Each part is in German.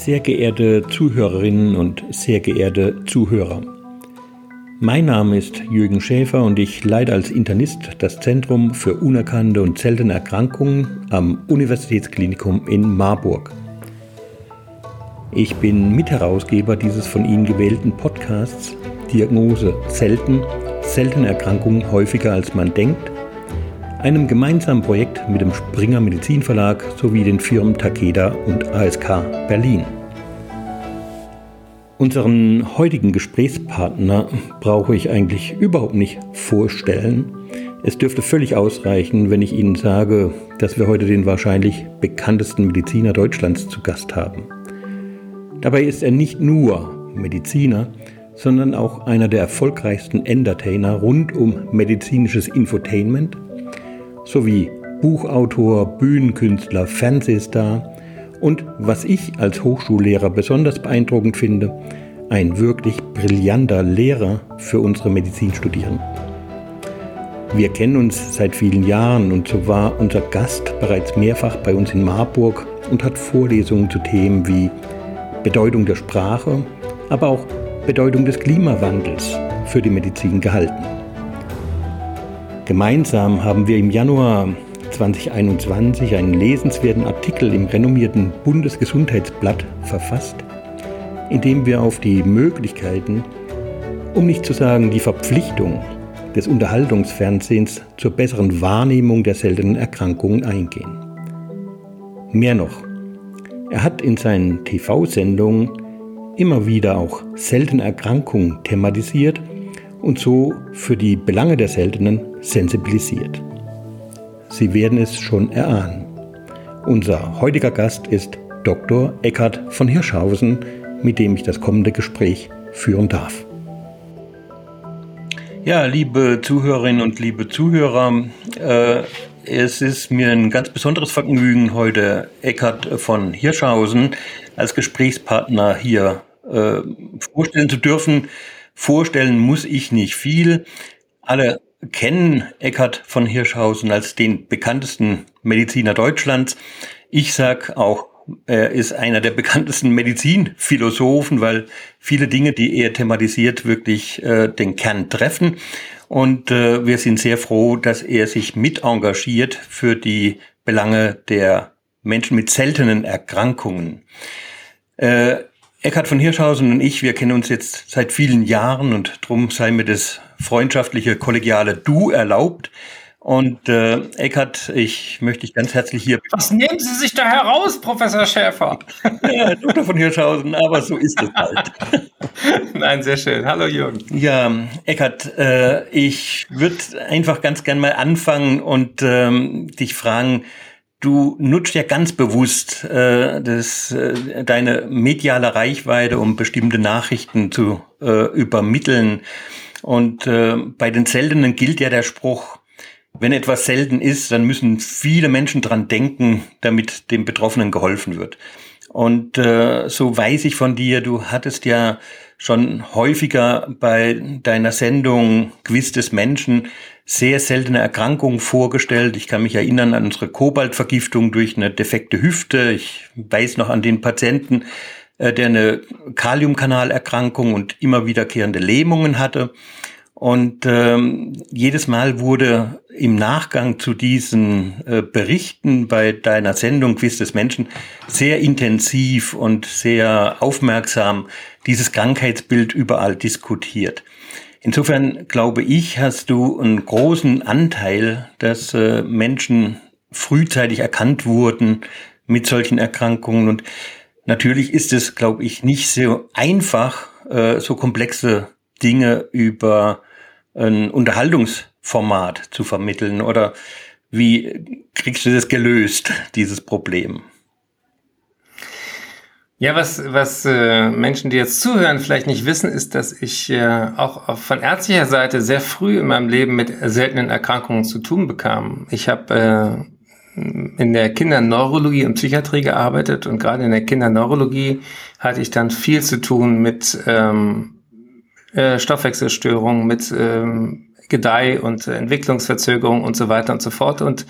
Sehr geehrte Zuhörerinnen und sehr geehrte Zuhörer. Mein Name ist Jürgen Schäfer und ich leite als Internist das Zentrum für unerkannte und seltene Erkrankungen am Universitätsklinikum in Marburg. Ich bin Mitherausgeber dieses von Ihnen gewählten Podcasts Diagnose selten, seltene Erkrankungen häufiger als man denkt, einem gemeinsamen Projekt mit dem Springer Medizinverlag sowie den Firmen Takeda und ASK Berlin. Unseren heutigen Gesprächspartner brauche ich eigentlich überhaupt nicht vorstellen. Es dürfte völlig ausreichen, wenn ich Ihnen sage, dass wir heute den wahrscheinlich bekanntesten Mediziner Deutschlands zu Gast haben. Dabei ist er nicht nur Mediziner, sondern auch einer der erfolgreichsten Entertainer rund um medizinisches Infotainment sowie Buchautor, Bühnenkünstler, Fernsehstar und was ich als Hochschullehrer besonders beeindruckend finde, ein wirklich brillanter Lehrer für unsere Medizinstudierenden. Wir kennen uns seit vielen Jahren und so war unser Gast bereits mehrfach bei uns in Marburg und hat Vorlesungen zu Themen wie Bedeutung der Sprache, aber auch Bedeutung des Klimawandels für die Medizin gehalten. Gemeinsam haben wir im Januar 2021 einen lesenswerten Artikel im renommierten Bundesgesundheitsblatt verfasst, in dem wir auf die Möglichkeiten, um nicht zu sagen die Verpflichtung des Unterhaltungsfernsehens zur besseren Wahrnehmung der seltenen Erkrankungen eingehen. Mehr noch, er hat in seinen TV-Sendungen immer wieder auch seltene Erkrankungen thematisiert und so für die Belange der Seltenen sensibilisiert. Sie werden es schon erahnen. Unser heutiger Gast ist Dr. Eckhard von Hirschhausen, mit dem ich das kommende Gespräch führen darf. Ja, liebe Zuhörerinnen und liebe Zuhörer, äh, es ist mir ein ganz besonderes Vergnügen, heute Eckhard von Hirschhausen als Gesprächspartner hier äh, vorstellen zu dürfen. Vorstellen muss ich nicht viel. Alle kennen Eckhard von Hirschhausen als den bekanntesten Mediziner Deutschlands. Ich sag auch, er ist einer der bekanntesten Medizinphilosophen, weil viele Dinge, die er thematisiert, wirklich äh, den Kern treffen. Und äh, wir sind sehr froh, dass er sich mit engagiert für die Belange der Menschen mit seltenen Erkrankungen. Äh, Eckhard von Hirschhausen und ich, wir kennen uns jetzt seit vielen Jahren und drum sei mir das freundschaftliche, kollegiale Du erlaubt. Und äh, Eckhard, ich möchte dich ganz herzlich hier. Was nehmen Sie sich da heraus, Professor Schäfer? ja, Dr. von Hirschhausen, aber so ist es halt. Nein, sehr schön. Hallo Jürgen. Ja, Eckhard, äh, ich würde einfach ganz gern mal anfangen und ähm, dich fragen, Du nutzt ja ganz bewusst äh, das, äh, deine mediale Reichweite, um bestimmte Nachrichten zu äh, übermitteln. Und äh, bei den Seltenen gilt ja der Spruch, wenn etwas selten ist, dann müssen viele Menschen dran denken, damit dem Betroffenen geholfen wird. Und äh, so weiß ich von dir, du hattest ja schon häufiger bei deiner Sendung Quiz des Menschen sehr seltene Erkrankungen vorgestellt. Ich kann mich erinnern an unsere Kobaltvergiftung durch eine defekte Hüfte. Ich weiß noch an den Patienten, äh, der eine Kaliumkanalerkrankung und immer wiederkehrende Lähmungen hatte. Und ähm, jedes Mal wurde im Nachgang zu diesen äh, Berichten bei deiner Sendung Quiz des Menschen sehr intensiv und sehr aufmerksam dieses Krankheitsbild überall diskutiert. Insofern glaube ich, hast du einen großen Anteil, dass äh, Menschen frühzeitig erkannt wurden mit solchen Erkrankungen. Und natürlich ist es, glaube ich, nicht so einfach, äh, so komplexe Dinge über ein Unterhaltungsformat zu vermitteln. Oder wie kriegst du das gelöst, dieses Problem? Ja, was, was äh, Menschen, die jetzt zuhören, vielleicht nicht wissen, ist, dass ich äh, auch von ärztlicher Seite sehr früh in meinem Leben mit seltenen Erkrankungen zu tun bekam. Ich habe äh, in der Kinderneurologie und Psychiatrie gearbeitet und gerade in der Kinderneurologie hatte ich dann viel zu tun mit ähm, äh, Stoffwechselstörungen, mit ähm, Gedeih- und Entwicklungsverzögerungen und so weiter und so fort. Und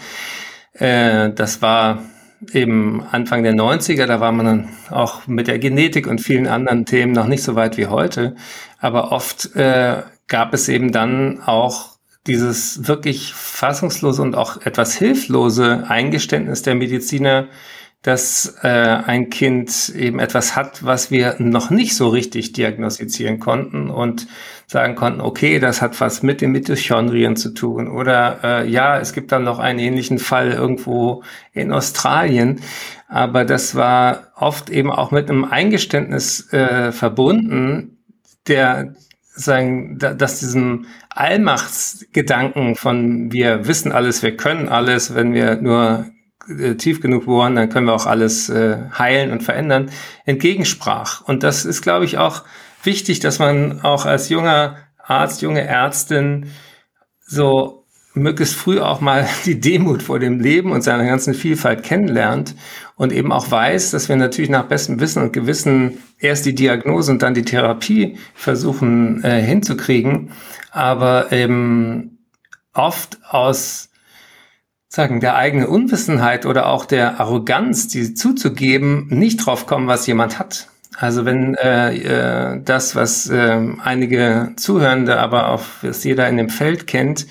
äh, das war eben Anfang der 90er, da war man dann auch mit der Genetik und vielen anderen Themen noch nicht so weit wie heute. Aber oft äh, gab es eben dann auch dieses wirklich fassungslose und auch etwas hilflose Eingeständnis der Mediziner, dass äh, ein Kind eben etwas hat, was wir noch nicht so richtig diagnostizieren konnten und sagen konnten, okay, das hat was mit den Mitochondrien zu tun oder äh, ja, es gibt dann noch einen ähnlichen Fall irgendwo in Australien, aber das war oft eben auch mit einem Eingeständnis äh, verbunden, der sagen, dass diesem Allmachtsgedanken von wir wissen alles, wir können alles, wenn wir nur äh, tief genug bohren, dann können wir auch alles äh, heilen und verändern, entgegensprach. Und das ist, glaube ich, auch wichtig, dass man auch als junger Arzt, junge Ärztin so möglichst früh auch mal die Demut vor dem Leben und seiner ganzen Vielfalt kennenlernt und eben auch weiß, dass wir natürlich nach bestem Wissen und Gewissen erst die Diagnose und dann die Therapie versuchen äh, hinzukriegen, aber eben oft aus sagen, der eigenen Unwissenheit oder auch der Arroganz, die zuzugeben, nicht drauf kommen, was jemand hat. Also wenn äh, äh, das, was äh, einige Zuhörende, aber auch was jeder in dem Feld kennt,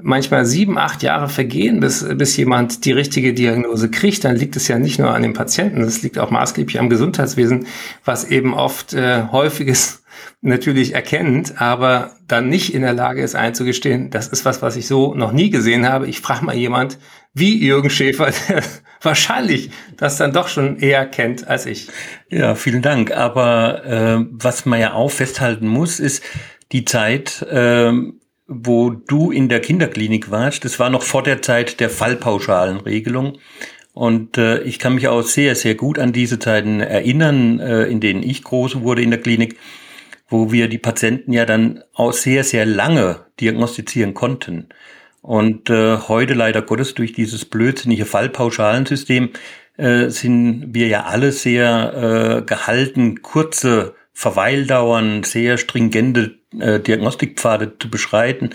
manchmal sieben, acht Jahre vergehen, bis, bis jemand die richtige Diagnose kriegt, dann liegt es ja nicht nur an den Patienten, es liegt auch maßgeblich am Gesundheitswesen, was eben oft äh, häufiges natürlich erkennt, aber dann nicht in der Lage ist einzugestehen, das ist was, was ich so noch nie gesehen habe. Ich frage mal jemand wie Jürgen Schäfer, der wahrscheinlich das dann doch schon eher kennt als ich. Ja, vielen Dank. Aber äh, was man ja auch festhalten muss, ist die Zeit, äh, wo du in der Kinderklinik warst. Das war noch vor der Zeit der Fallpauschalenregelung. Und äh, ich kann mich auch sehr, sehr gut an diese Zeiten erinnern, äh, in denen ich groß wurde in der Klinik wo wir die Patienten ja dann auch sehr, sehr lange diagnostizieren konnten. Und äh, heute leider Gottes durch dieses blödsinnige Fallpauschalensystem äh, sind wir ja alle sehr äh, gehalten, kurze Verweildauern, sehr stringente äh, Diagnostikpfade zu beschreiten,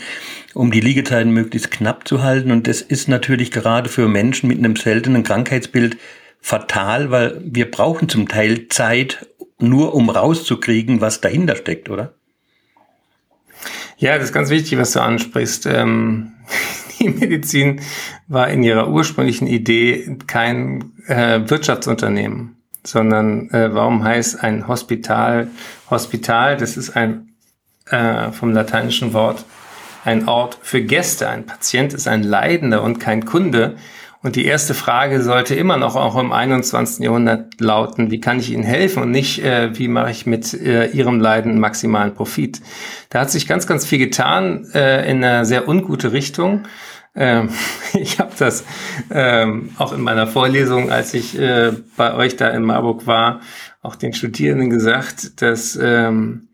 um die Liegezeiten möglichst knapp zu halten. Und das ist natürlich gerade für Menschen mit einem seltenen Krankheitsbild fatal, weil wir brauchen zum Teil Zeit, nur um rauszukriegen, was dahinter steckt, oder? Ja, das ist ganz wichtig, was du ansprichst. Ähm, die Medizin war in ihrer ursprünglichen Idee kein äh, Wirtschaftsunternehmen, sondern äh, warum heißt ein Hospital Hospital? Das ist ein äh, vom lateinischen Wort ein Ort für Gäste. Ein Patient ist ein Leidender und kein Kunde. Und die erste Frage sollte immer noch auch im 21. Jahrhundert lauten, wie kann ich Ihnen helfen und nicht, äh, wie mache ich mit äh, Ihrem Leiden maximalen Profit. Da hat sich ganz, ganz viel getan äh, in einer sehr ungute Richtung. Ähm, ich habe das ähm, auch in meiner Vorlesung, als ich äh, bei euch da in Marburg war, auch den Studierenden gesagt, dass ähm,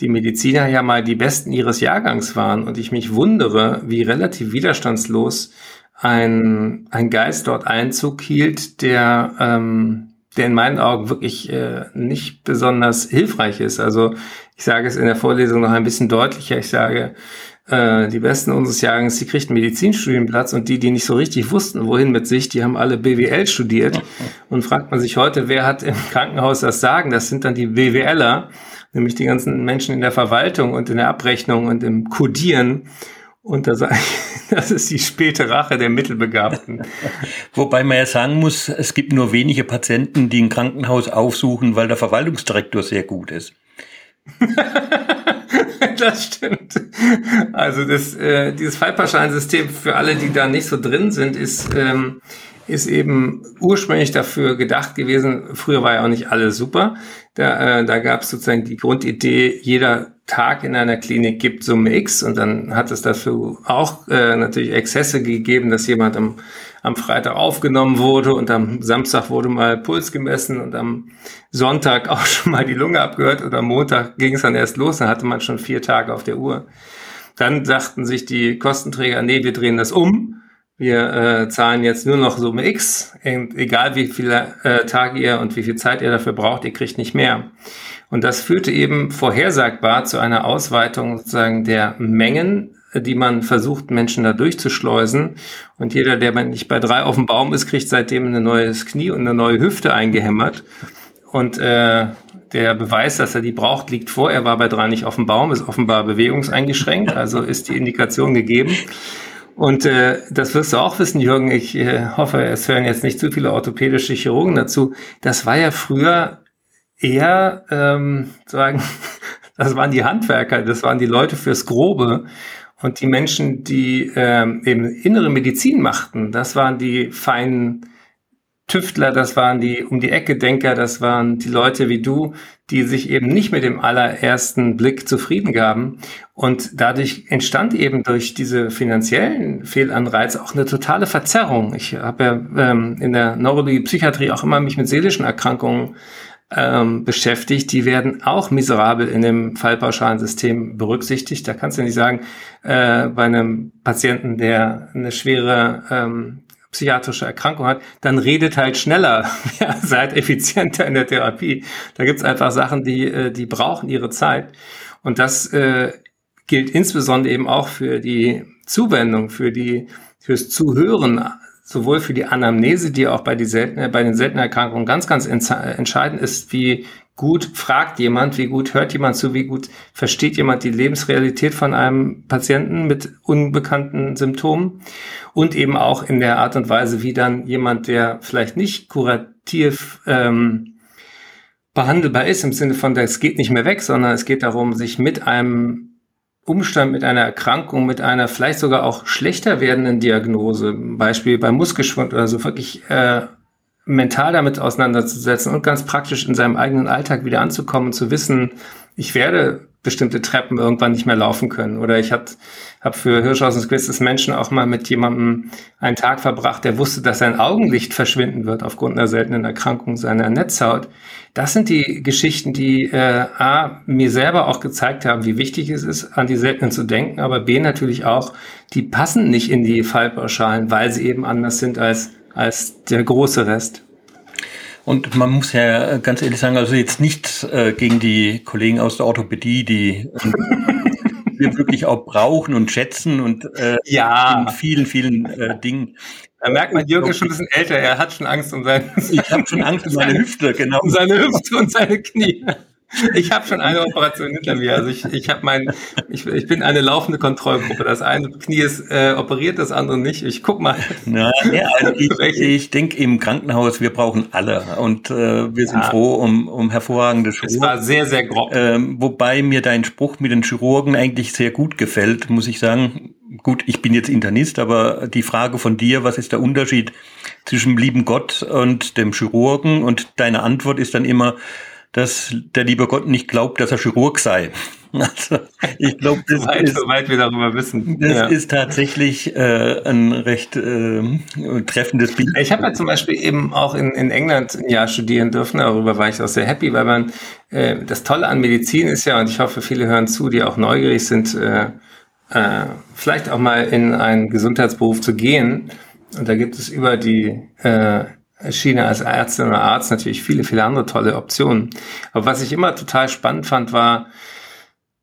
die Mediziner ja mal die Besten ihres Jahrgangs waren und ich mich wundere, wie relativ widerstandslos ein, ein Geist dort Einzug hielt, der, ähm, der in meinen Augen wirklich äh, nicht besonders hilfreich ist. Also ich sage es in der Vorlesung noch ein bisschen deutlicher. Ich sage, äh, die Besten unseres Jahrgangs, die kriegten Medizinstudienplatz und die, die nicht so richtig wussten, wohin mit sich, die haben alle BWL studiert. Und fragt man sich heute, wer hat im Krankenhaus das Sagen? Das sind dann die BWLer, nämlich die ganzen Menschen in der Verwaltung und in der Abrechnung und im Codieren. Und da sage ich, das ist die späte Rache der Mittelbegabten. Wobei man ja sagen muss, es gibt nur wenige Patienten, die ein Krankenhaus aufsuchen, weil der Verwaltungsdirektor sehr gut ist. das stimmt. Also das, äh, dieses Fallpauschalensystem für alle, die da nicht so drin sind, ist, ähm, ist eben ursprünglich dafür gedacht gewesen. Früher war ja auch nicht alles super. Da, äh, da gab es sozusagen die Grundidee, jeder Tag in einer Klinik gibt Summe X und dann hat es dafür auch äh, natürlich Exzesse gegeben, dass jemand am, am Freitag aufgenommen wurde und am Samstag wurde mal Puls gemessen und am Sonntag auch schon mal die Lunge abgehört oder am Montag ging es dann erst los, dann hatte man schon vier Tage auf der Uhr. Dann sagten sich die Kostenträger, nee, wir drehen das um. Wir äh, zahlen jetzt nur noch Summe X, egal wie viele äh, Tage ihr und wie viel Zeit ihr dafür braucht, ihr kriegt nicht mehr. Und das führte eben vorhersagbar zu einer Ausweitung sozusagen der Mengen die man versucht, Menschen da durchzuschleusen. Und jeder, der nicht bei drei auf dem Baum ist, kriegt seitdem ein neues Knie und eine neue Hüfte eingehämmert. Und äh, der Beweis, dass er die braucht, liegt vor. Er war bei drei nicht auf dem Baum, ist offenbar bewegungseingeschränkt, also ist die Indikation gegeben. Und äh, das wirst du auch wissen, Jürgen. Ich äh, hoffe, es hören jetzt nicht zu viele orthopädische Chirurgen dazu. Das war ja früher eher ähm, sagen, das waren die Handwerker, das waren die Leute fürs Grobe. Und die Menschen, die ähm, eben innere Medizin machten, das waren die feinen Tüftler, das waren die um die Ecke Denker, das waren die Leute wie du, die sich eben nicht mit dem allerersten Blick zufrieden gaben. Und dadurch entstand eben durch diese finanziellen Fehlanreize auch eine totale Verzerrung. Ich habe ja ähm, in der Neurologie, Psychiatrie auch immer mich mit seelischen Erkrankungen ähm, beschäftigt, die werden auch miserabel in dem Fallpauschalensystem berücksichtigt. Da kannst du nicht sagen, äh, bei einem Patienten, der eine schwere ähm, psychiatrische Erkrankung hat, dann redet halt schneller, ja, seid effizienter in der Therapie. Da gibt's einfach Sachen, die, äh, die brauchen ihre Zeit. Und das äh, gilt insbesondere eben auch für die Zuwendung, für die, fürs Zuhören, sowohl für die Anamnese, die auch bei, die seltene, bei den seltenen Erkrankungen ganz, ganz entscheidend ist, wie gut fragt jemand, wie gut hört jemand zu, wie gut versteht jemand die Lebensrealität von einem Patienten mit unbekannten Symptomen und eben auch in der Art und Weise, wie dann jemand, der vielleicht nicht kurativ ähm, behandelbar ist, im Sinne von, es geht nicht mehr weg, sondern es geht darum, sich mit einem Umstand, mit einer Erkrankung, mit einer vielleicht sogar auch schlechter werdenden Diagnose, Beispiel bei Muskelschwund oder so, wirklich äh, mental damit auseinanderzusetzen und ganz praktisch in seinem eigenen Alltag wieder anzukommen, zu wissen, ich werde bestimmte Treppen irgendwann nicht mehr laufen können. Oder ich habe hab für Hirschhausens Quiz des Menschen auch mal mit jemandem einen Tag verbracht, der wusste, dass sein Augenlicht verschwinden wird aufgrund einer seltenen Erkrankung seiner Netzhaut. Das sind die Geschichten, die äh, A, mir selber auch gezeigt haben, wie wichtig es ist, an die Seltenen zu denken, aber B natürlich auch, die passen nicht in die Fallpauschalen, weil sie eben anders sind als als der große Rest. Und man muss ja ganz ehrlich sagen, also jetzt nicht äh, gegen die Kollegen aus der Orthopädie, die wir wirklich auch brauchen und schätzen und äh, ja. in vielen, vielen äh, Dingen. Da merkt man, Jürgen ist schon ein bisschen älter, er hat schon Angst um seine Ich habe schon Angst um meine Hüfte, genau. Um seine Hüfte und seine Knie. Ich habe schon eine Operation hinter mir. Also ich, ich habe mein, ich, ich bin eine laufende Kontrollgruppe. Das eine Knie ist äh, operiert, das andere nicht. Ich guck mal. Na, ja, also ich, ich denke im Krankenhaus, wir brauchen alle und äh, wir sind ja. froh um, um hervorragende Chirurgen. Es war sehr, sehr grob. Ähm, wobei mir dein Spruch mit den Chirurgen eigentlich sehr gut gefällt, muss ich sagen. Gut, ich bin jetzt Internist, aber die Frage von dir, was ist der Unterschied zwischen dem lieben Gott und dem Chirurgen? Und deine Antwort ist dann immer, dass der liebe Gott nicht glaubt, dass er Chirurg sei. Also ich glaube, das weit, ist, weit wir darüber wissen. Das ja. ist tatsächlich äh, ein recht äh, treffendes Bild. Ich habe ja zum Beispiel eben auch in, in England ein Jahr studieren dürfen. Darüber war ich auch sehr happy, weil man äh, das Tolle an Medizin ist ja, und ich hoffe, viele hören zu, die auch neugierig sind, äh, äh, vielleicht auch mal in einen Gesundheitsberuf zu gehen. Und da gibt es über die äh, Schiene als Ärztin oder Arzt natürlich viele, viele andere tolle Optionen. Aber was ich immer total spannend fand, war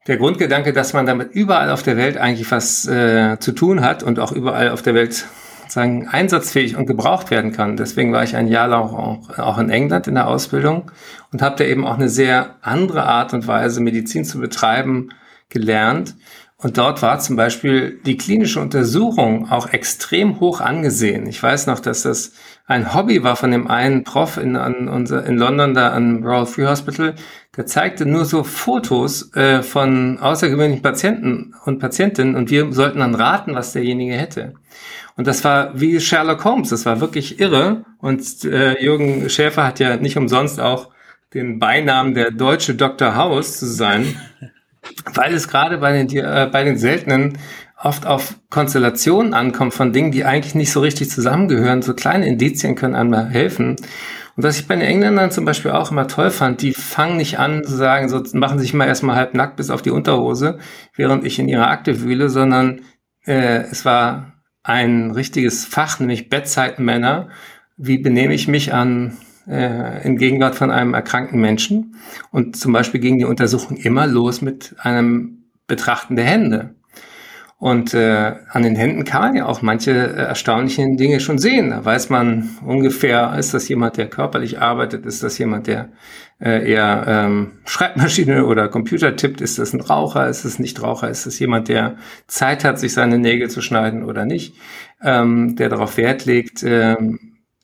der Grundgedanke, dass man damit überall auf der Welt eigentlich was äh, zu tun hat und auch überall auf der Welt sagen einsatzfähig und gebraucht werden kann. Deswegen war ich ein Jahr lang auch, auch in England in der Ausbildung und habe da eben auch eine sehr andere Art und Weise, Medizin zu betreiben, gelernt. Und dort war zum Beispiel die klinische Untersuchung auch extrem hoch angesehen. Ich weiß noch, dass das ein Hobby war von dem einen Prof in, an unser, in London, da am Royal Free Hospital, der zeigte nur so Fotos äh, von außergewöhnlichen Patienten und Patientinnen und wir sollten dann raten, was derjenige hätte. Und das war wie Sherlock Holmes, das war wirklich irre. Und äh, Jürgen Schäfer hat ja nicht umsonst auch den Beinamen der deutsche Dr. House zu sein, weil es gerade bei den, äh, bei den seltenen oft auf Konstellationen ankommt von Dingen, die eigentlich nicht so richtig zusammengehören. So kleine Indizien können einmal helfen. Und was ich bei den Engländern zum Beispiel auch immer toll fand, die fangen nicht an zu sagen, so machen sich mal erstmal halb nackt bis auf die Unterhose, während ich in ihrer Akte wühle, sondern äh, es war ein richtiges Fach, nämlich Bettzeitmänner. Wie benehme ich mich an äh, in Gegenwart von einem erkrankten Menschen? Und zum Beispiel ging die Untersuchung immer los mit einem Betrachten der Hände. Und äh, an den Händen kann man ja auch manche äh, erstaunlichen Dinge schon sehen. Da weiß man ungefähr, ist das jemand, der körperlich arbeitet, ist das jemand, der äh, eher ähm, Schreibmaschine oder Computer tippt, ist das ein Raucher, ist das nicht Raucher, ist das jemand, der Zeit hat, sich seine Nägel zu schneiden oder nicht, ähm, der darauf Wert legt, äh,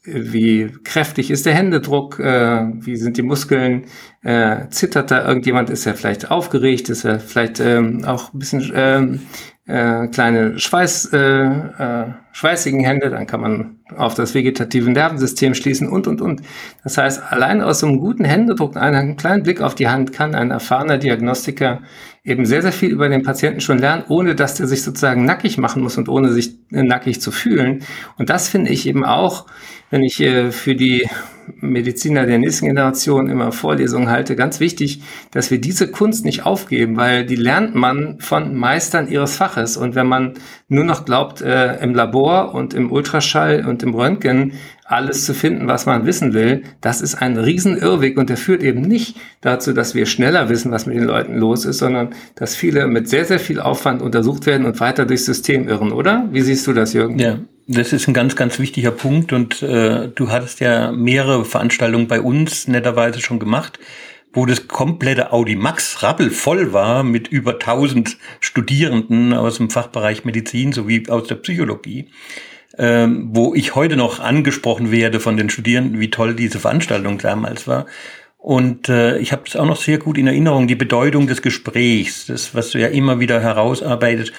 wie kräftig ist der Händedruck, äh, wie sind die Muskeln, äh, zittert da irgendjemand, ist er vielleicht aufgeregt, ist er vielleicht ähm, auch ein bisschen ähm, äh, kleine Schweiß, äh, äh, schweißigen Hände, dann kann man auf das vegetative Nervensystem schließen und, und, und. Das heißt, allein aus so einem guten Händedruck, einem kleinen Blick auf die Hand kann ein erfahrener Diagnostiker eben sehr, sehr viel über den Patienten schon lernen, ohne dass der sich sozusagen nackig machen muss und ohne sich nackig zu fühlen. Und das finde ich eben auch, wenn ich äh, für die Mediziner der nächsten Generation immer Vorlesungen halte, ganz wichtig, dass wir diese Kunst nicht aufgeben, weil die lernt man von Meistern ihres Faches. Und wenn man nur noch glaubt, äh, im Labor und im Ultraschall und im Röntgen alles zu finden, was man wissen will, das ist ein Riesenirrweg und der führt eben nicht dazu, dass wir schneller wissen, was mit den Leuten los ist, sondern dass viele mit sehr, sehr viel Aufwand untersucht werden und weiter durchs System irren, oder? Wie siehst du das, Jürgen? Ja, das ist ein ganz, ganz wichtiger Punkt und äh, du hattest ja mehrere Veranstaltungen bei uns netterweise schon gemacht, wo das komplette Audi Max rappelvoll war mit über 1000 Studierenden aus dem Fachbereich Medizin sowie aus der Psychologie, ähm, wo ich heute noch angesprochen werde von den Studierenden, wie toll diese Veranstaltung damals war. Und äh, ich habe es auch noch sehr gut in Erinnerung, die Bedeutung des Gesprächs, das, was du ja immer wieder herausarbeitet,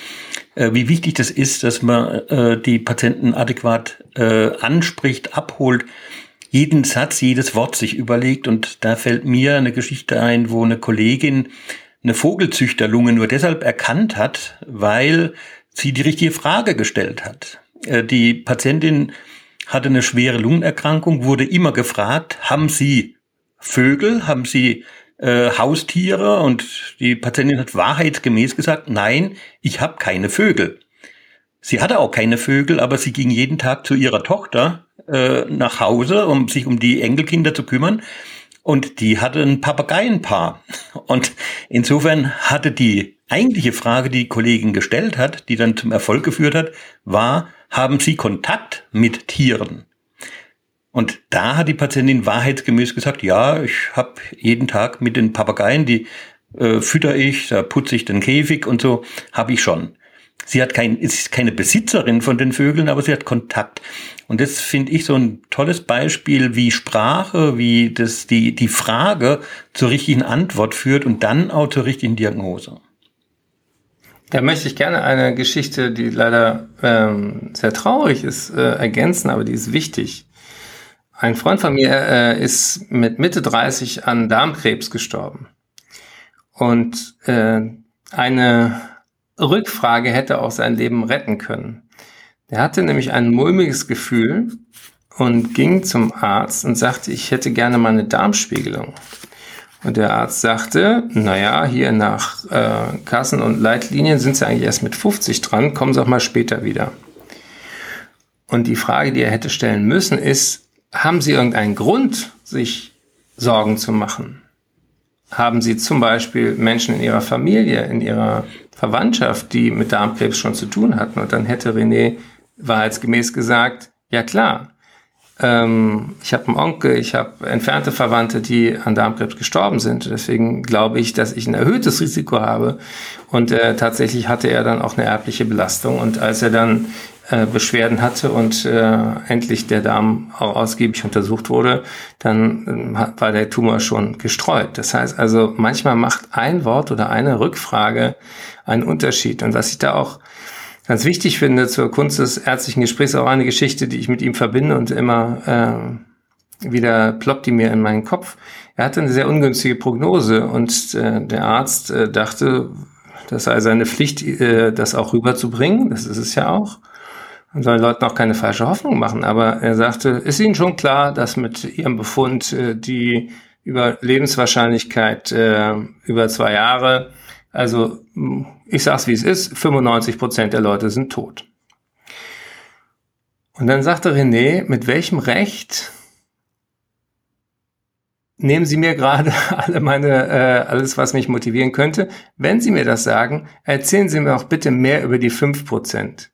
äh, wie wichtig das ist, dass man äh, die Patienten adäquat äh, anspricht, abholt, jeden Satz, jedes Wort sich überlegt. Und da fällt mir eine Geschichte ein, wo eine Kollegin eine Vogelzüchterlunge nur deshalb erkannt hat, weil sie die richtige Frage gestellt hat. Äh, die Patientin hatte eine schwere Lungenerkrankung, wurde immer gefragt, haben Sie Vögel, haben Sie äh, Haustiere und die Patientin hat wahrheitsgemäß gesagt, nein, ich habe keine Vögel. Sie hatte auch keine Vögel, aber sie ging jeden Tag zu ihrer Tochter äh, nach Hause, um sich um die Enkelkinder zu kümmern. Und die hatte ein Papageienpaar. Und insofern hatte die eigentliche Frage, die die Kollegin gestellt hat, die dann zum Erfolg geführt hat, war, haben Sie Kontakt mit Tieren? Und da hat die Patientin wahrheitsgemäß gesagt, ja, ich habe jeden Tag mit den Papageien, die äh, fütter ich, da putze ich den Käfig und so, habe ich schon. Sie hat kein, ist keine Besitzerin von den Vögeln, aber sie hat Kontakt. Und das finde ich so ein tolles Beispiel, wie Sprache, wie das die, die Frage zur richtigen Antwort führt und dann auch zur richtigen Diagnose. Da möchte ich gerne eine Geschichte, die leider ähm, sehr traurig ist, äh, ergänzen, aber die ist wichtig. Ein Freund von mir äh, ist mit Mitte 30 an Darmkrebs gestorben. Und äh, eine Rückfrage hätte auch sein Leben retten können. Der hatte nämlich ein mulmiges Gefühl und ging zum Arzt und sagte, ich hätte gerne mal eine Darmspiegelung. Und der Arzt sagte, naja, hier nach äh, Kassen und Leitlinien sind Sie eigentlich erst mit 50 dran, kommen Sie auch mal später wieder. Und die Frage, die er hätte stellen müssen, ist, haben Sie irgendeinen Grund, sich Sorgen zu machen? Haben Sie zum Beispiel Menschen in Ihrer Familie, in Ihrer Verwandtschaft, die mit Darmkrebs schon zu tun hatten? Und dann hätte René wahrheitsgemäß gesagt, ja klar, ähm, ich habe einen Onkel, ich habe entfernte Verwandte, die an Darmkrebs gestorben sind. Deswegen glaube ich, dass ich ein erhöhtes Risiko habe. Und äh, tatsächlich hatte er dann auch eine erbliche Belastung. Und als er dann äh, Beschwerden hatte und äh, endlich der Darm auch ausgiebig untersucht wurde, dann äh, war der Tumor schon gestreut. Das heißt also, manchmal macht ein Wort oder eine Rückfrage einen Unterschied. Und was ich da auch ganz wichtig finde zur Kunst des ärztlichen Gesprächs, auch eine Geschichte, die ich mit ihm verbinde und immer äh, wieder ploppt die mir in meinen Kopf. Er hatte eine sehr ungünstige Prognose und äh, der Arzt äh, dachte, das sei seine Pflicht, äh, das auch rüberzubringen. Das ist es ja auch. Man soll Leuten auch keine falsche Hoffnung machen. Aber er sagte, ist Ihnen schon klar, dass mit Ihrem Befund äh, die Überlebenswahrscheinlichkeit äh, über zwei Jahre, also ich sag's wie es ist, 95 Prozent der Leute sind tot. Und dann sagte René, mit welchem Recht nehmen Sie mir gerade alle meine, äh, alles, was mich motivieren könnte. Wenn Sie mir das sagen, erzählen Sie mir auch bitte mehr über die fünf Prozent.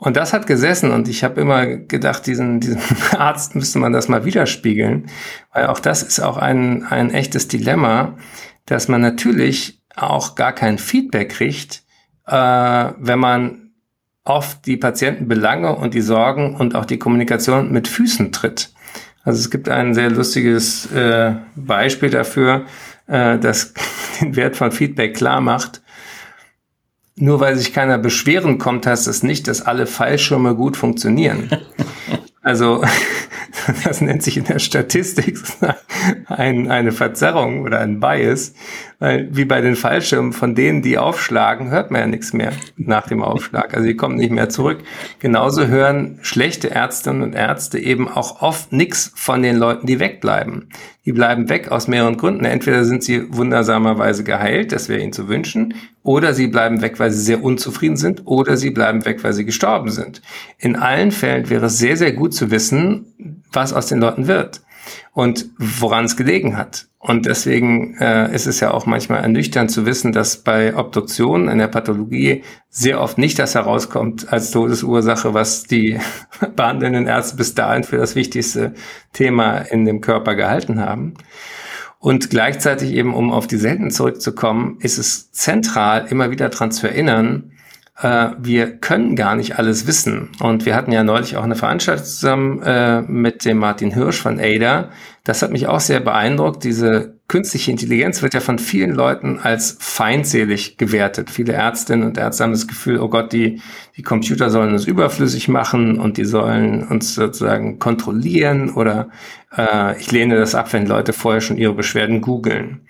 Und das hat gesessen und ich habe immer gedacht, diesen, diesen Arzt müsste man das mal widerspiegeln, weil auch das ist auch ein, ein echtes Dilemma, dass man natürlich auch gar kein Feedback kriegt, äh, wenn man oft die Patientenbelange und die Sorgen und auch die Kommunikation mit Füßen tritt. Also es gibt ein sehr lustiges äh, Beispiel dafür, äh, das den Wert von Feedback klar macht nur weil sich keiner beschweren kommt, heißt das nicht, dass alle Fallschirme gut funktionieren. Also das nennt sich in der Statistik ein, eine Verzerrung oder ein Bias, weil wie bei den Fallschirmen, von denen, die aufschlagen, hört man ja nichts mehr nach dem Aufschlag. Also die kommen nicht mehr zurück. Genauso hören schlechte Ärztinnen und Ärzte eben auch oft nichts von den Leuten, die wegbleiben. Die bleiben weg aus mehreren Gründen. Entweder sind sie wundersamerweise geheilt, das wäre ihnen zu wünschen, oder sie bleiben weg, weil sie sehr unzufrieden sind, oder sie bleiben weg, weil sie gestorben sind. In allen Fällen wäre es sehr, sehr gut zu wissen, was aus den Leuten wird und woran es gelegen hat. Und deswegen äh, ist es ja auch manchmal ernüchternd zu wissen, dass bei Obduktionen in der Pathologie sehr oft nicht das herauskommt als Todesursache, was die behandelnden Ärzte bis dahin für das wichtigste Thema in dem Körper gehalten haben. Und gleichzeitig eben, um auf die Selten zurückzukommen, ist es zentral, immer wieder daran zu erinnern, äh, wir können gar nicht alles wissen. Und wir hatten ja neulich auch eine Veranstaltung zusammen äh, mit dem Martin Hirsch von ADA. Das hat mich auch sehr beeindruckt. Diese künstliche Intelligenz wird ja von vielen Leuten als feindselig gewertet. Viele Ärztinnen und Ärzte haben das Gefühl, oh Gott, die, die Computer sollen uns überflüssig machen und die sollen uns sozusagen kontrollieren oder äh, ich lehne das ab, wenn Leute vorher schon ihre Beschwerden googeln.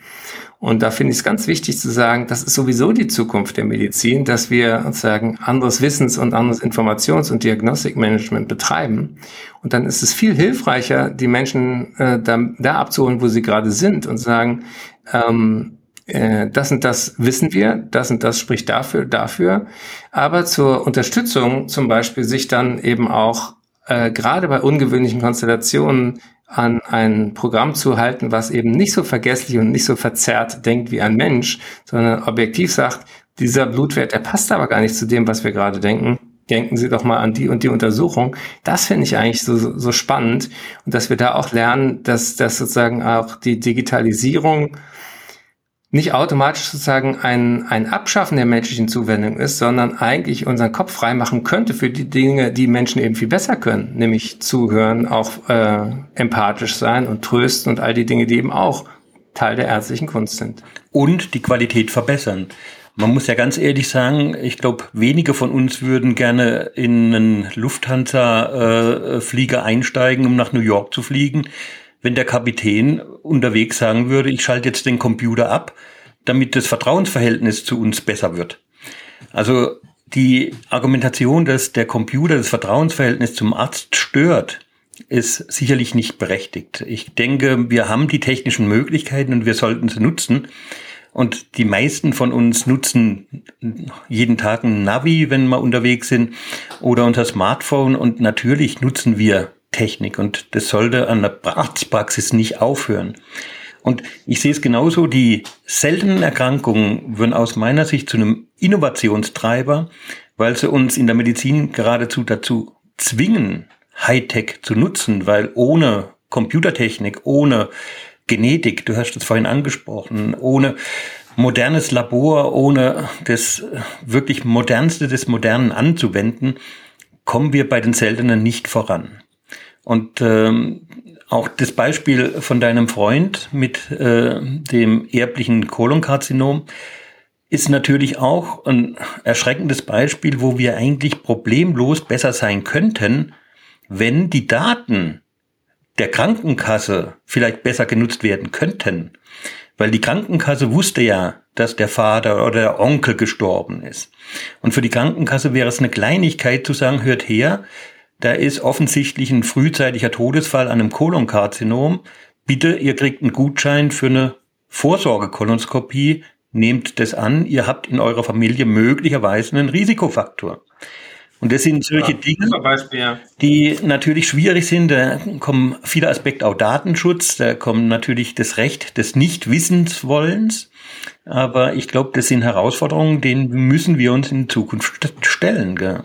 Und da finde ich es ganz wichtig zu sagen, das ist sowieso die Zukunft der Medizin, dass wir sozusagen anderes Wissens- und anderes Informations- und Diagnostikmanagement betreiben. Und dann ist es viel hilfreicher, die Menschen äh, da, da abzuholen, wo sie gerade sind und sagen, ähm, äh, das und das wissen wir, das und das spricht dafür, dafür. Aber zur Unterstützung zum Beispiel sich dann eben auch äh, gerade bei ungewöhnlichen Konstellationen an ein Programm zu halten, was eben nicht so vergesslich und nicht so verzerrt denkt wie ein Mensch, sondern objektiv sagt, dieser Blutwert, der passt aber gar nicht zu dem, was wir gerade denken. Denken Sie doch mal an die und die Untersuchung. Das finde ich eigentlich so, so spannend und dass wir da auch lernen, dass, dass sozusagen auch die Digitalisierung nicht automatisch sozusagen ein, ein Abschaffen der menschlichen Zuwendung ist, sondern eigentlich unseren Kopf freimachen könnte für die Dinge, die Menschen eben viel besser können, nämlich zuhören, auch äh, empathisch sein und trösten und all die Dinge, die eben auch Teil der ärztlichen Kunst sind. Und die Qualität verbessern. Man muss ja ganz ehrlich sagen, ich glaube, wenige von uns würden gerne in einen Lufthansa-Flieger äh, einsteigen, um nach New York zu fliegen wenn der Kapitän unterwegs sagen würde, ich schalte jetzt den Computer ab, damit das Vertrauensverhältnis zu uns besser wird. Also die Argumentation, dass der Computer das Vertrauensverhältnis zum Arzt stört, ist sicherlich nicht berechtigt. Ich denke, wir haben die technischen Möglichkeiten und wir sollten sie nutzen. Und die meisten von uns nutzen jeden Tag ein Navi, wenn wir unterwegs sind, oder unser Smartphone. Und natürlich nutzen wir Technik und das sollte an der Arztpraxis nicht aufhören. Und ich sehe es genauso, die seltenen Erkrankungen würden aus meiner Sicht zu einem Innovationstreiber, weil sie uns in der Medizin geradezu dazu zwingen, Hightech zu nutzen, weil ohne Computertechnik, ohne Genetik, du hast es vorhin angesprochen, ohne modernes Labor, ohne das wirklich modernste des Modernen anzuwenden, kommen wir bei den Seltenen nicht voran. Und ähm, auch das Beispiel von deinem Freund mit äh, dem erblichen Kolonkarzinom ist natürlich auch ein erschreckendes Beispiel, wo wir eigentlich problemlos besser sein könnten, wenn die Daten der Krankenkasse vielleicht besser genutzt werden könnten. Weil die Krankenkasse wusste ja, dass der Vater oder der Onkel gestorben ist. Und für die Krankenkasse wäre es eine Kleinigkeit zu sagen, hört her, da ist offensichtlich ein frühzeitiger Todesfall an einem Kolonkarzinom. Bitte, ihr kriegt einen Gutschein für eine Vorsorgekolonoskopie. Nehmt das an. Ihr habt in eurer Familie möglicherweise einen Risikofaktor. Und das sind solche ja, Dinge, Beispiel, ja. die natürlich schwierig sind. Da kommen viele Aspekte auch Datenschutz, da kommt natürlich das Recht des Nichtwissenswollens. Aber ich glaube, das sind Herausforderungen, denen müssen wir uns in Zukunft stellen. Gell?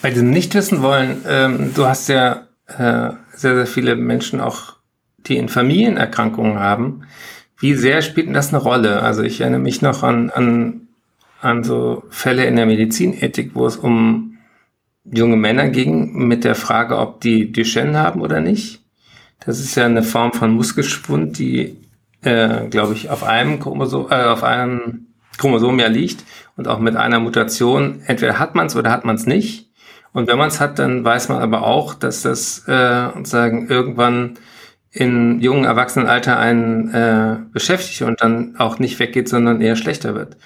Bei diesem Nichtwissenwollen, ähm, du hast ja äh, sehr, sehr viele Menschen auch, die in Familienerkrankungen haben. Wie sehr spielt denn das eine Rolle? Also ich erinnere mich noch an, an, an so Fälle in der Medizinethik, wo es um junge Männer ging mit der Frage, ob die Duchenne haben oder nicht. Das ist ja eine Form von Muskelschwund, die, äh, glaube ich, auf einem Chromosom, äh, auf einem Chromosom ja liegt und auch mit einer Mutation. Entweder hat man es oder hat man es nicht. Und wenn man es hat, dann weiß man aber auch, dass das äh, sagen irgendwann in jungen Erwachsenenalter einen äh, beschäftigt und dann auch nicht weggeht, sondern eher schlechter wird.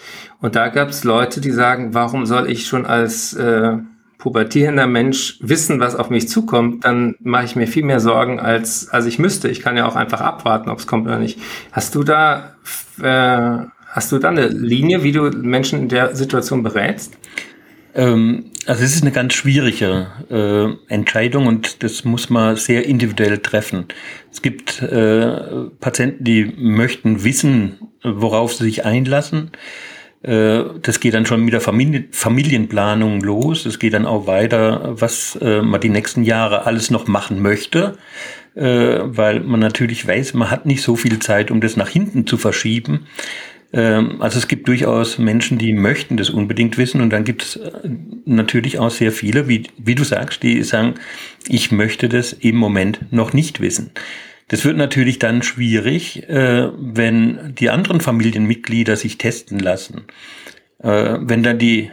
Und da gab es Leute, die sagen, warum soll ich schon als äh, pubertierender Mensch wissen, was auf mich zukommt, dann mache ich mir viel mehr Sorgen, als, als ich müsste. Ich kann ja auch einfach abwarten, ob es kommt oder nicht. Hast du da äh, hast du da eine Linie, wie du Menschen in der Situation berätst? Ähm, also es ist eine ganz schwierige äh, Entscheidung und das muss man sehr individuell treffen. Es gibt äh, Patienten, die möchten wissen, worauf sie sich einlassen. Äh, das geht dann schon mit der Familie, Familienplanung los. Es geht dann auch weiter, was äh, man die nächsten Jahre alles noch machen möchte, äh, weil man natürlich weiß, man hat nicht so viel Zeit, um das nach hinten zu verschieben. Ähm, also es gibt durchaus Menschen, die möchten das unbedingt wissen und dann gibt es äh, natürlich auch sehr viele, wie, wie du sagst, die sagen, ich möchte das im Moment noch nicht wissen. Das wird natürlich dann schwierig, äh, wenn die anderen Familienmitglieder sich testen lassen. Äh, wenn dann die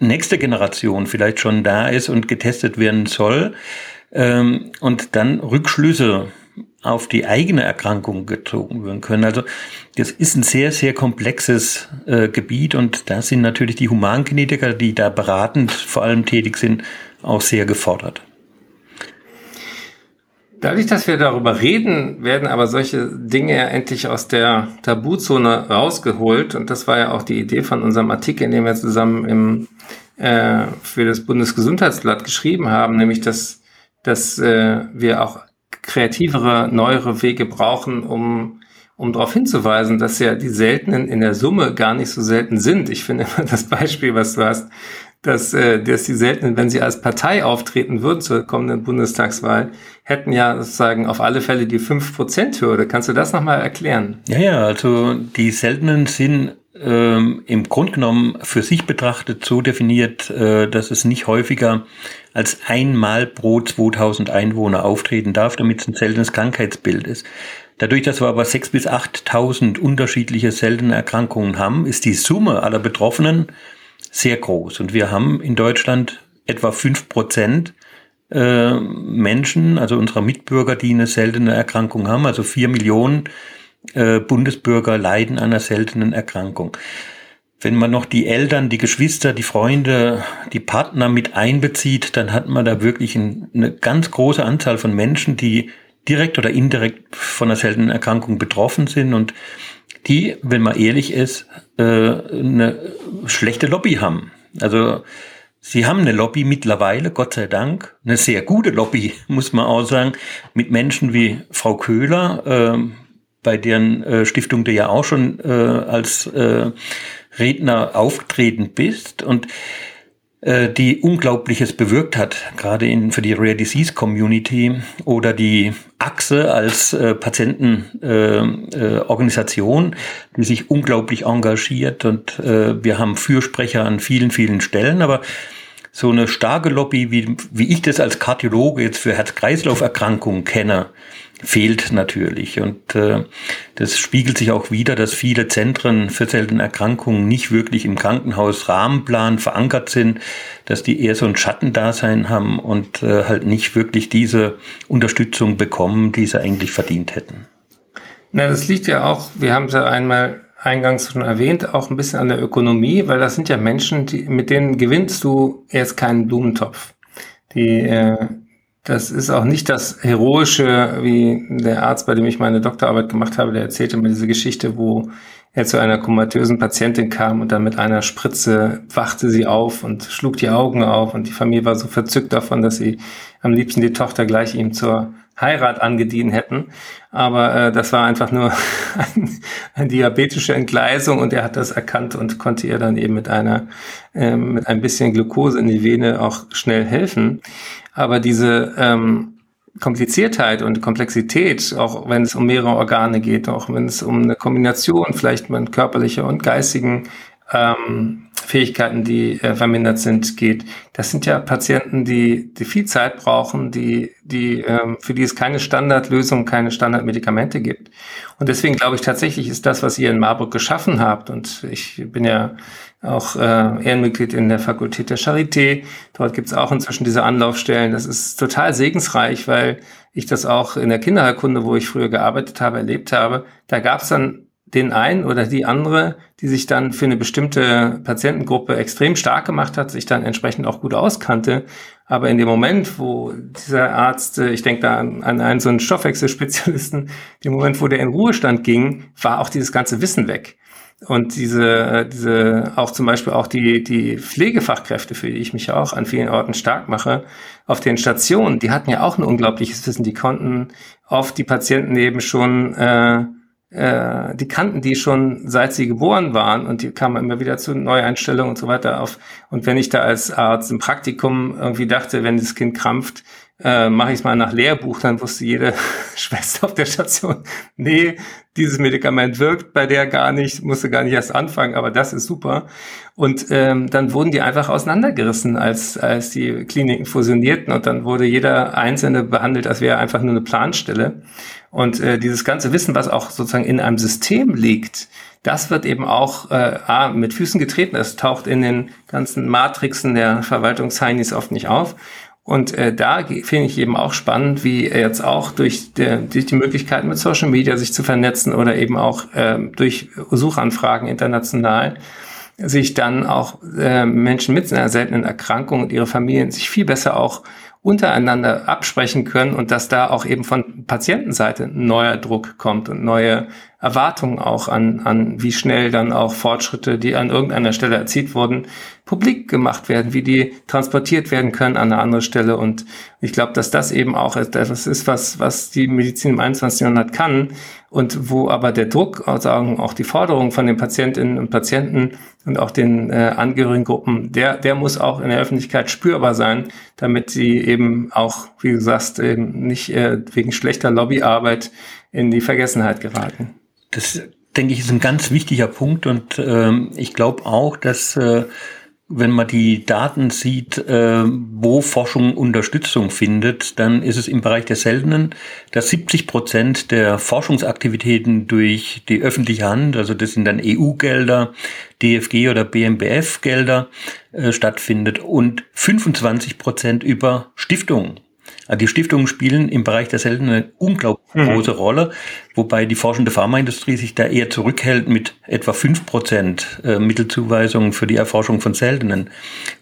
nächste Generation vielleicht schon da ist und getestet werden soll ähm, und dann Rückschlüsse auf die eigene Erkrankung gezogen werden können. Also das ist ein sehr, sehr komplexes äh, Gebiet und da sind natürlich die Humankinetiker, die da beratend vor allem tätig sind, auch sehr gefordert. Dadurch, dass wir darüber reden, werden aber solche Dinge ja endlich aus der Tabuzone rausgeholt. Und das war ja auch die Idee von unserem Artikel, den wir zusammen im, äh, für das Bundesgesundheitsblatt geschrieben haben, nämlich dass, dass äh, wir auch kreativere, neuere Wege brauchen, um, um darauf hinzuweisen, dass ja die seltenen in der Summe gar nicht so selten sind. Ich finde immer das Beispiel, was du hast, dass, äh, dass die seltenen, wenn sie als Partei auftreten würden zur kommenden Bundestagswahl, hätten ja sozusagen auf alle Fälle die 5%-Hürde. Kannst du das nochmal erklären? Ja, ja, also die seltenen sind ähm, im Grunde genommen für sich betrachtet so definiert, äh, dass es nicht häufiger als einmal pro 2000 Einwohner auftreten darf, damit es ein seltenes Krankheitsbild ist. Dadurch, dass wir aber 6.000 bis 8.000 unterschiedliche seltene Erkrankungen haben, ist die Summe aller Betroffenen sehr groß. Und wir haben in Deutschland etwa 5 Prozent äh, Menschen, also unserer Mitbürger, die eine seltene Erkrankung haben, also 4 Millionen äh, Bundesbürger leiden an einer seltenen Erkrankung. Wenn man noch die Eltern, die Geschwister, die Freunde, die Partner mit einbezieht, dann hat man da wirklich eine ganz große Anzahl von Menschen, die direkt oder indirekt von einer seltenen Erkrankung betroffen sind und die, wenn man ehrlich ist, äh, eine schlechte Lobby haben. Also sie haben eine Lobby mittlerweile, Gott sei Dank, eine sehr gute Lobby, muss man auch sagen, mit Menschen wie Frau Köhler, ähm, bei deren äh, Stiftung du ja auch schon äh, als äh, Redner aufgetreten bist und äh, die Unglaubliches bewirkt hat, gerade in, für die Rare Disease Community oder die Achse als äh, Patientenorganisation, äh, äh, die sich unglaublich engagiert und äh, wir haben Fürsprecher an vielen, vielen Stellen, aber so eine starke Lobby, wie, wie ich das als Kardiologe jetzt für Herz-Kreislauf-Erkrankungen kenne, fehlt natürlich. Und äh, das spiegelt sich auch wieder, dass viele Zentren für seltene Erkrankungen nicht wirklich im Krankenhausrahmenplan verankert sind, dass die eher so ein Schattendasein haben und äh, halt nicht wirklich diese Unterstützung bekommen, die sie eigentlich verdient hätten. Na, das liegt ja auch, wir haben es ja einmal eingangs schon erwähnt, auch ein bisschen an der Ökonomie, weil das sind ja Menschen, die, mit denen gewinnst du erst keinen Blumentopf. Die, äh, das ist auch nicht das Heroische, wie der Arzt, bei dem ich meine Doktorarbeit gemacht habe, der erzählte mir diese Geschichte, wo er zu einer komatösen Patientin kam und dann mit einer Spritze wachte sie auf und schlug die Augen auf und die Familie war so verzückt davon, dass sie am liebsten die Tochter gleich ihm zur Heirat angedient hätten. Aber äh, das war einfach nur ein, eine diabetische Entgleisung und er hat das erkannt und konnte ihr dann eben mit einer äh, mit ein bisschen Glucose in die Vene auch schnell helfen. Aber diese ähm, Kompliziertheit und Komplexität, auch wenn es um mehrere Organe geht, auch wenn es um eine Kombination vielleicht mit körperlicher und geistigen ähm, Fähigkeiten, die äh, vermindert sind, geht. Das sind ja Patienten, die, die viel Zeit brauchen, die, die, ähm, für die es keine Standardlösung, keine Standardmedikamente gibt. Und deswegen glaube ich tatsächlich ist das, was ihr in Marburg geschaffen habt, und ich bin ja auch äh, Ehrenmitglied in der Fakultät der Charité. Dort gibt es auch inzwischen diese Anlaufstellen. Das ist total segensreich, weil ich das auch in der Kinderheilkunde, wo ich früher gearbeitet habe, erlebt habe. Da gab es dann den einen oder die andere, die sich dann für eine bestimmte Patientengruppe extrem stark gemacht hat, sich dann entsprechend auch gut auskannte. Aber in dem Moment, wo dieser Arzt, äh, ich denke da an, an einen so einen Stoffwechselspezialisten, dem Moment, wo der in Ruhestand ging, war auch dieses ganze Wissen weg. Und diese, äh, diese, auch zum Beispiel auch die, die Pflegefachkräfte, für die ich mich auch an vielen Orten stark mache, auf den Stationen, die hatten ja auch ein unglaubliches Wissen. Die konnten oft die Patienten eben schon äh, äh, die kannten die schon seit sie geboren waren und die kamen immer wieder zu Neueinstellungen und so weiter auf. Und wenn ich da als Arzt im Praktikum irgendwie dachte, wenn das Kind krampft, äh, mache ich es mal nach Lehrbuch, dann wusste jede Schwester auf der Station, nee, dieses Medikament wirkt bei der gar nicht, musste gar nicht erst anfangen, aber das ist super. Und ähm, dann wurden die einfach auseinandergerissen, als, als die Kliniken fusionierten und dann wurde jeder Einzelne behandelt, als wäre einfach nur eine Planstelle. Und äh, dieses ganze Wissen, was auch sozusagen in einem System liegt, das wird eben auch äh, mit Füßen getreten. Es taucht in den ganzen Matrixen der Verwaltungsheinis oft nicht auf. Und äh, da finde ich eben auch spannend, wie jetzt auch durch, der, durch die Möglichkeit mit Social Media sich zu vernetzen oder eben auch äh, durch Suchanfragen international sich dann auch äh, Menschen mit einer seltenen Erkrankung und ihre Familien sich viel besser auch untereinander absprechen können und dass da auch eben von Patientenseite neuer Druck kommt und neue Erwartungen auch an, an wie schnell dann auch Fortschritte, die an irgendeiner Stelle erzielt wurden, publik gemacht werden, wie die transportiert werden können an eine andere Stelle. Und ich glaube, dass das eben auch etwas ist, was, was die Medizin im 21. Jahrhundert kann und wo aber der Druck, sagen auch die Forderung von den Patientinnen und Patienten und auch den äh, Angehörigengruppen, der, der muss auch in der Öffentlichkeit spürbar sein, damit sie eben auch, wie gesagt, eben nicht äh, wegen schlechter Lobbyarbeit in die Vergessenheit geraten. Das, denke ich, ist ein ganz wichtiger Punkt und ähm, ich glaube auch, dass äh, wenn man die Daten sieht, äh, wo Forschung Unterstützung findet, dann ist es im Bereich der Seltenen, dass 70 Prozent der Forschungsaktivitäten durch die öffentliche Hand, also das sind dann EU-Gelder, DFG oder BMBF-Gelder, äh, stattfindet und 25 Prozent über Stiftungen. Die Stiftungen spielen im Bereich der Seltenen eine unglaublich mhm. große Rolle, wobei die forschende Pharmaindustrie sich da eher zurückhält mit etwa fünf Prozent äh, Mittelzuweisungen für die Erforschung von Seltenen.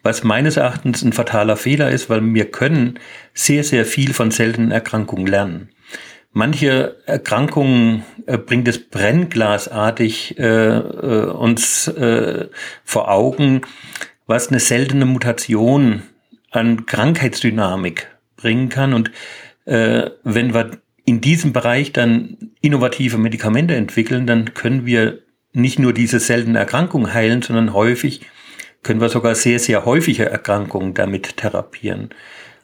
Was meines Erachtens ein fataler Fehler ist, weil wir können sehr, sehr viel von seltenen Erkrankungen lernen. Manche Erkrankungen äh, bringt es brennglasartig äh, äh, uns äh, vor Augen, was eine seltene Mutation an Krankheitsdynamik bringen kann. Und äh, wenn wir in diesem Bereich dann innovative Medikamente entwickeln, dann können wir nicht nur diese seltene Erkrankung heilen, sondern häufig können wir sogar sehr, sehr häufige Erkrankungen damit therapieren.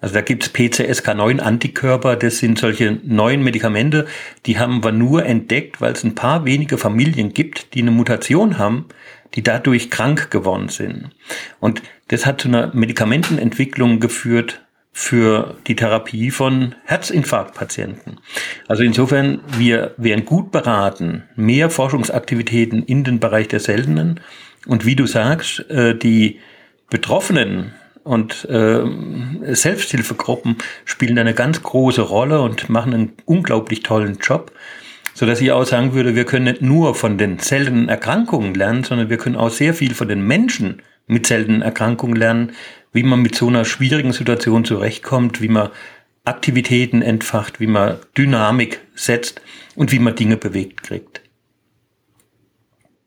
Also da gibt's PCSK9-Antikörper, das sind solche neuen Medikamente, die haben wir nur entdeckt, weil es ein paar wenige Familien gibt, die eine Mutation haben, die dadurch krank geworden sind. Und das hat zu einer Medikamentenentwicklung geführt, für die Therapie von Herzinfarktpatienten. Also insofern, wir wären gut beraten, mehr Forschungsaktivitäten in den Bereich der Seltenen. Und wie du sagst, äh, die Betroffenen und äh, Selbsthilfegruppen spielen eine ganz große Rolle und machen einen unglaublich tollen Job, so dass ich auch sagen würde, wir können nicht nur von den seltenen Erkrankungen lernen, sondern wir können auch sehr viel von den Menschen mit seltenen Erkrankungen lernen, wie man mit so einer schwierigen Situation zurechtkommt, wie man Aktivitäten entfacht, wie man Dynamik setzt und wie man Dinge bewegt kriegt.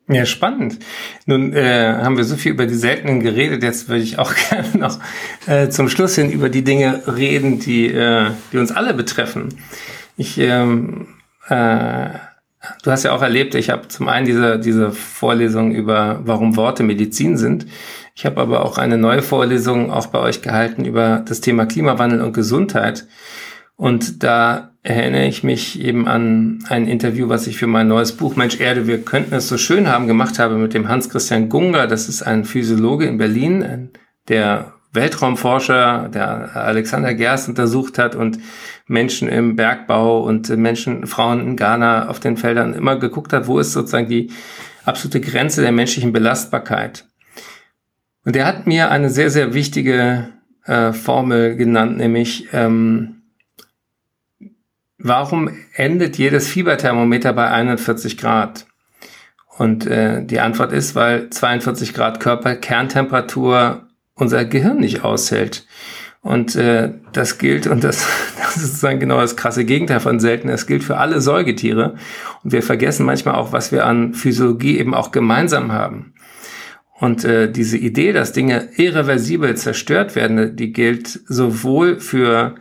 Ja, spannend. Nun äh, haben wir so viel über die seltenen geredet. Jetzt würde ich auch gerne noch äh, zum Schluss hin über die Dinge reden, die, äh, die uns alle betreffen. Ich, ähm, äh, du hast ja auch erlebt, ich habe zum einen diese, diese Vorlesung über, warum Worte Medizin sind. Ich habe aber auch eine neue Vorlesung auch bei euch gehalten über das Thema Klimawandel und Gesundheit. Und da erinnere ich mich eben an ein Interview, was ich für mein neues Buch Mensch Erde, wir könnten es so schön haben gemacht habe mit dem Hans-Christian Gunger. Das ist ein Physiologe in Berlin, der Weltraumforscher, der Alexander Gerst untersucht hat und Menschen im Bergbau und Menschen, Frauen in Ghana auf den Feldern immer geguckt hat, wo ist sozusagen die absolute Grenze der menschlichen Belastbarkeit. Und er hat mir eine sehr, sehr wichtige äh, Formel genannt, nämlich ähm, warum endet jedes Fieberthermometer bei 41 Grad? Und äh, die Antwort ist, weil 42 Grad Körperkerntemperatur unser Gehirn nicht aushält. Und äh, das gilt, und das, das ist sozusagen genau das krasse Gegenteil von selten, es gilt für alle Säugetiere. Und wir vergessen manchmal auch, was wir an Physiologie eben auch gemeinsam haben. Und äh, diese Idee, dass Dinge irreversibel zerstört werden, die gilt sowohl für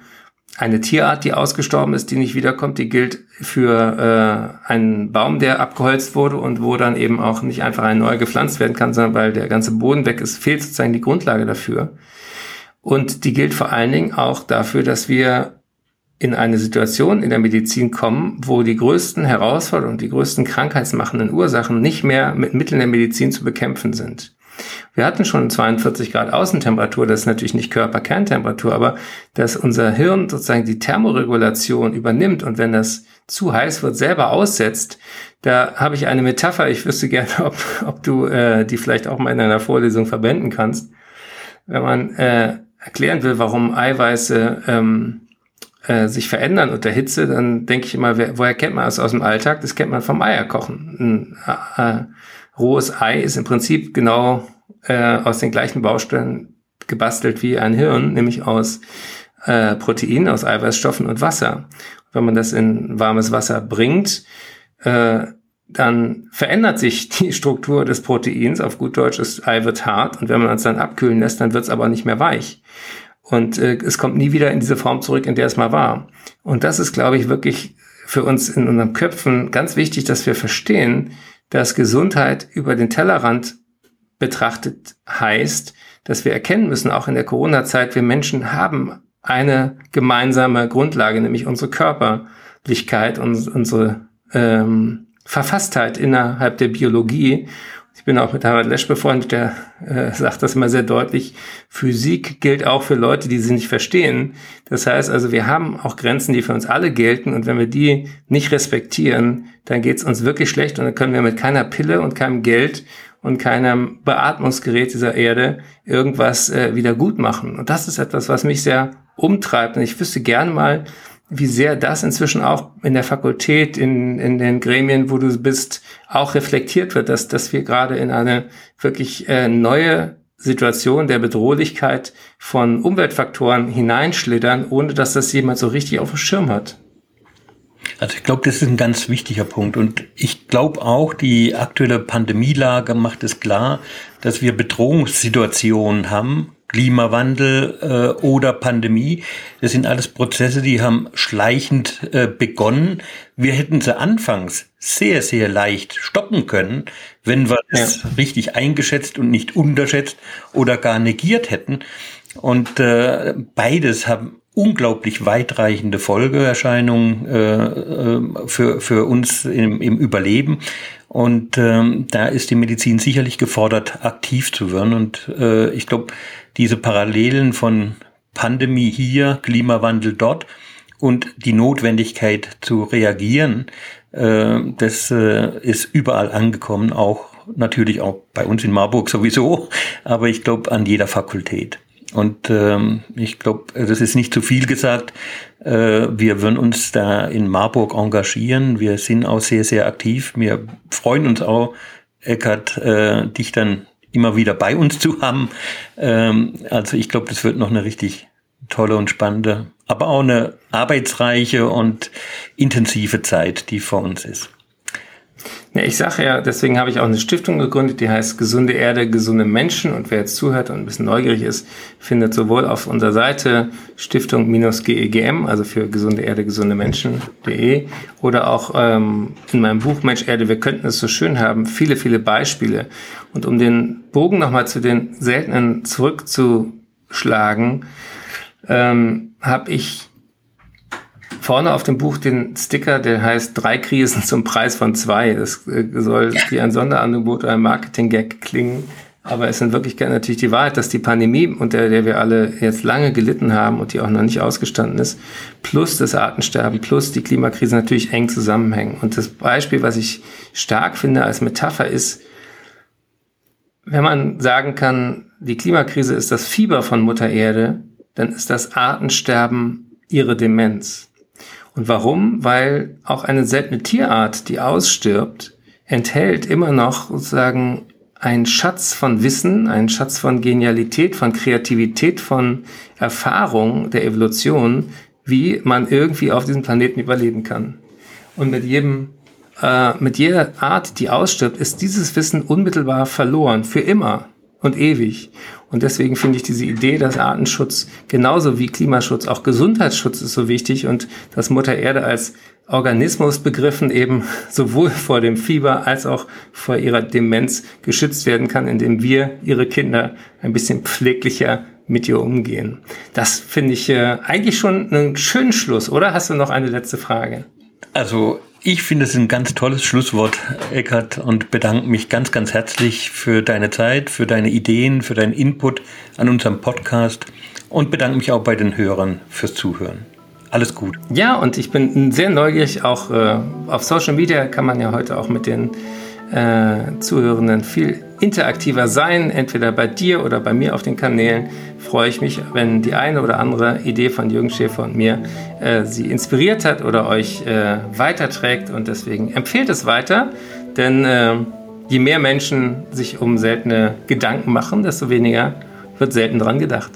eine Tierart, die ausgestorben ist, die nicht wiederkommt, die gilt für äh, einen Baum, der abgeholzt wurde und wo dann eben auch nicht einfach ein neuer gepflanzt werden kann, sondern weil der ganze Boden weg ist, fehlt sozusagen die Grundlage dafür. Und die gilt vor allen Dingen auch dafür, dass wir in eine Situation in der Medizin kommen, wo die größten Herausforderungen die größten krankheitsmachenden Ursachen nicht mehr mit Mitteln der Medizin zu bekämpfen sind. Wir hatten schon 42 Grad Außentemperatur, das ist natürlich nicht Körperkerntemperatur, aber dass unser Hirn sozusagen die Thermoregulation übernimmt und wenn das zu heiß wird, selber aussetzt, da habe ich eine Metapher, ich wüsste gerne, ob, ob du äh, die vielleicht auch mal in einer Vorlesung verwenden kannst. Wenn man äh, erklären will, warum Eiweiße ähm, äh, sich verändern unter Hitze, dann denke ich immer, wer, woher kennt man das aus dem Alltag? Das kennt man vom Eierkochen. Ein, äh, rohes Ei ist im Prinzip genau äh, aus den gleichen Bausteinen gebastelt wie ein Hirn, nämlich aus äh, Proteinen, aus Eiweißstoffen und Wasser. Wenn man das in warmes Wasser bringt, äh, dann verändert sich die Struktur des Proteins. Auf gut Deutsch, das Ei wird hart und wenn man es dann abkühlen lässt, dann wird es aber nicht mehr weich. Und äh, es kommt nie wieder in diese Form zurück, in der es mal war. Und das ist, glaube ich, wirklich für uns in unseren Köpfen ganz wichtig, dass wir verstehen, dass Gesundheit über den Tellerrand betrachtet heißt, dass wir erkennen müssen, auch in der Corona-Zeit, wir Menschen haben eine gemeinsame Grundlage, nämlich unsere Körperlichkeit und unsere ähm, Verfasstheit innerhalb der Biologie. Ich bin auch mit Harald Lesch befreundet, der äh, sagt das immer sehr deutlich. Physik gilt auch für Leute, die sie nicht verstehen. Das heißt also, wir haben auch Grenzen, die für uns alle gelten. Und wenn wir die nicht respektieren, dann geht es uns wirklich schlecht. Und dann können wir mit keiner Pille und keinem Geld und keinem Beatmungsgerät dieser Erde irgendwas äh, wieder gut machen. Und das ist etwas, was mich sehr umtreibt. Und ich wüsste gerne mal, wie sehr das inzwischen auch in der Fakultät, in, in den Gremien, wo du bist, auch reflektiert wird, dass, dass wir gerade in eine wirklich äh, neue Situation der Bedrohlichkeit von Umweltfaktoren hineinschlittern, ohne dass das jemand so richtig auf dem Schirm hat. Also ich glaube, das ist ein ganz wichtiger Punkt. Und ich glaube auch, die aktuelle Pandemielage macht es klar, dass wir Bedrohungssituationen haben, Klimawandel äh, oder Pandemie. Das sind alles Prozesse, die haben schleichend äh, begonnen. Wir hätten sie anfangs sehr, sehr leicht stoppen können, wenn wir ja. es richtig eingeschätzt und nicht unterschätzt oder gar negiert hätten. Und äh, beides haben unglaublich weitreichende Folgeerscheinungen äh, äh, für, für uns im, im Überleben. Und ähm, da ist die Medizin sicherlich gefordert, aktiv zu werden. Und äh, ich glaube, diese Parallelen von Pandemie hier, Klimawandel dort und die Notwendigkeit zu reagieren, äh, das äh, ist überall angekommen, auch natürlich auch bei uns in Marburg sowieso, aber ich glaube an jeder Fakultät. Und ähm, ich glaube, das ist nicht zu viel gesagt. Äh, wir würden uns da in Marburg engagieren. Wir sind auch sehr, sehr aktiv. Wir freuen uns auch, Eckart, äh, dich dann immer wieder bei uns zu haben. Ähm, also ich glaube, das wird noch eine richtig tolle und spannende, aber auch eine arbeitsreiche und intensive Zeit, die vor uns ist. Ja, ich sage ja, deswegen habe ich auch eine Stiftung gegründet, die heißt Gesunde Erde, gesunde Menschen. Und wer jetzt zuhört und ein bisschen neugierig ist, findet sowohl auf unserer Seite Stiftung-GEGM, also für gesunde Erde, gesunde Menschen.de, oder auch ähm, in meinem Buch Mensch Erde, wir könnten es so schön haben, viele, viele Beispiele. Und um den Bogen nochmal zu den seltenen zurückzuschlagen, ähm, habe ich vorne auf dem Buch den Sticker, der heißt Drei Krisen zum Preis von zwei. Das äh, soll wie ein Sonderangebot oder ein Marketing-Gag klingen. Aber es ist in Wirklichkeit natürlich die Wahrheit, dass die Pandemie, unter der wir alle jetzt lange gelitten haben und die auch noch nicht ausgestanden ist, plus das Artensterben, plus die Klimakrise natürlich eng zusammenhängen. Und das Beispiel, was ich stark finde als Metapher ist, wenn man sagen kann, die Klimakrise ist das Fieber von Mutter Erde, dann ist das Artensterben ihre Demenz. Und warum? Weil auch eine seltene Tierart, die ausstirbt, enthält immer noch sozusagen einen Schatz von Wissen, einen Schatz von Genialität, von Kreativität, von Erfahrung der Evolution, wie man irgendwie auf diesem Planeten überleben kann. Und mit jedem, äh, mit jeder Art, die ausstirbt, ist dieses Wissen unmittelbar verloren, für immer und ewig. Und deswegen finde ich diese Idee, dass Artenschutz genauso wie Klimaschutz auch Gesundheitsschutz ist so wichtig und dass Mutter Erde als Organismus begriffen eben sowohl vor dem Fieber als auch vor ihrer Demenz geschützt werden kann, indem wir ihre Kinder ein bisschen pfleglicher mit ihr umgehen. Das finde ich äh, eigentlich schon einen schönen Schluss, oder? Hast du noch eine letzte Frage? Also ich finde es ein ganz tolles Schlusswort, Eckart, und bedanke mich ganz, ganz herzlich für deine Zeit, für deine Ideen, für deinen Input an unserem Podcast und bedanke mich auch bei den Hörern fürs Zuhören. Alles gut. Ja, und ich bin sehr neugierig. Auch äh, auf Social Media kann man ja heute auch mit den äh, Zuhörenden viel interaktiver sein, entweder bei dir oder bei mir auf den Kanälen. Freue ich mich, wenn die eine oder andere Idee von Jürgen Schäfer und mir äh, sie inspiriert hat oder euch äh, weiterträgt. Und deswegen empfehlt es weiter, denn äh, je mehr Menschen sich um seltene Gedanken machen, desto weniger wird selten dran gedacht.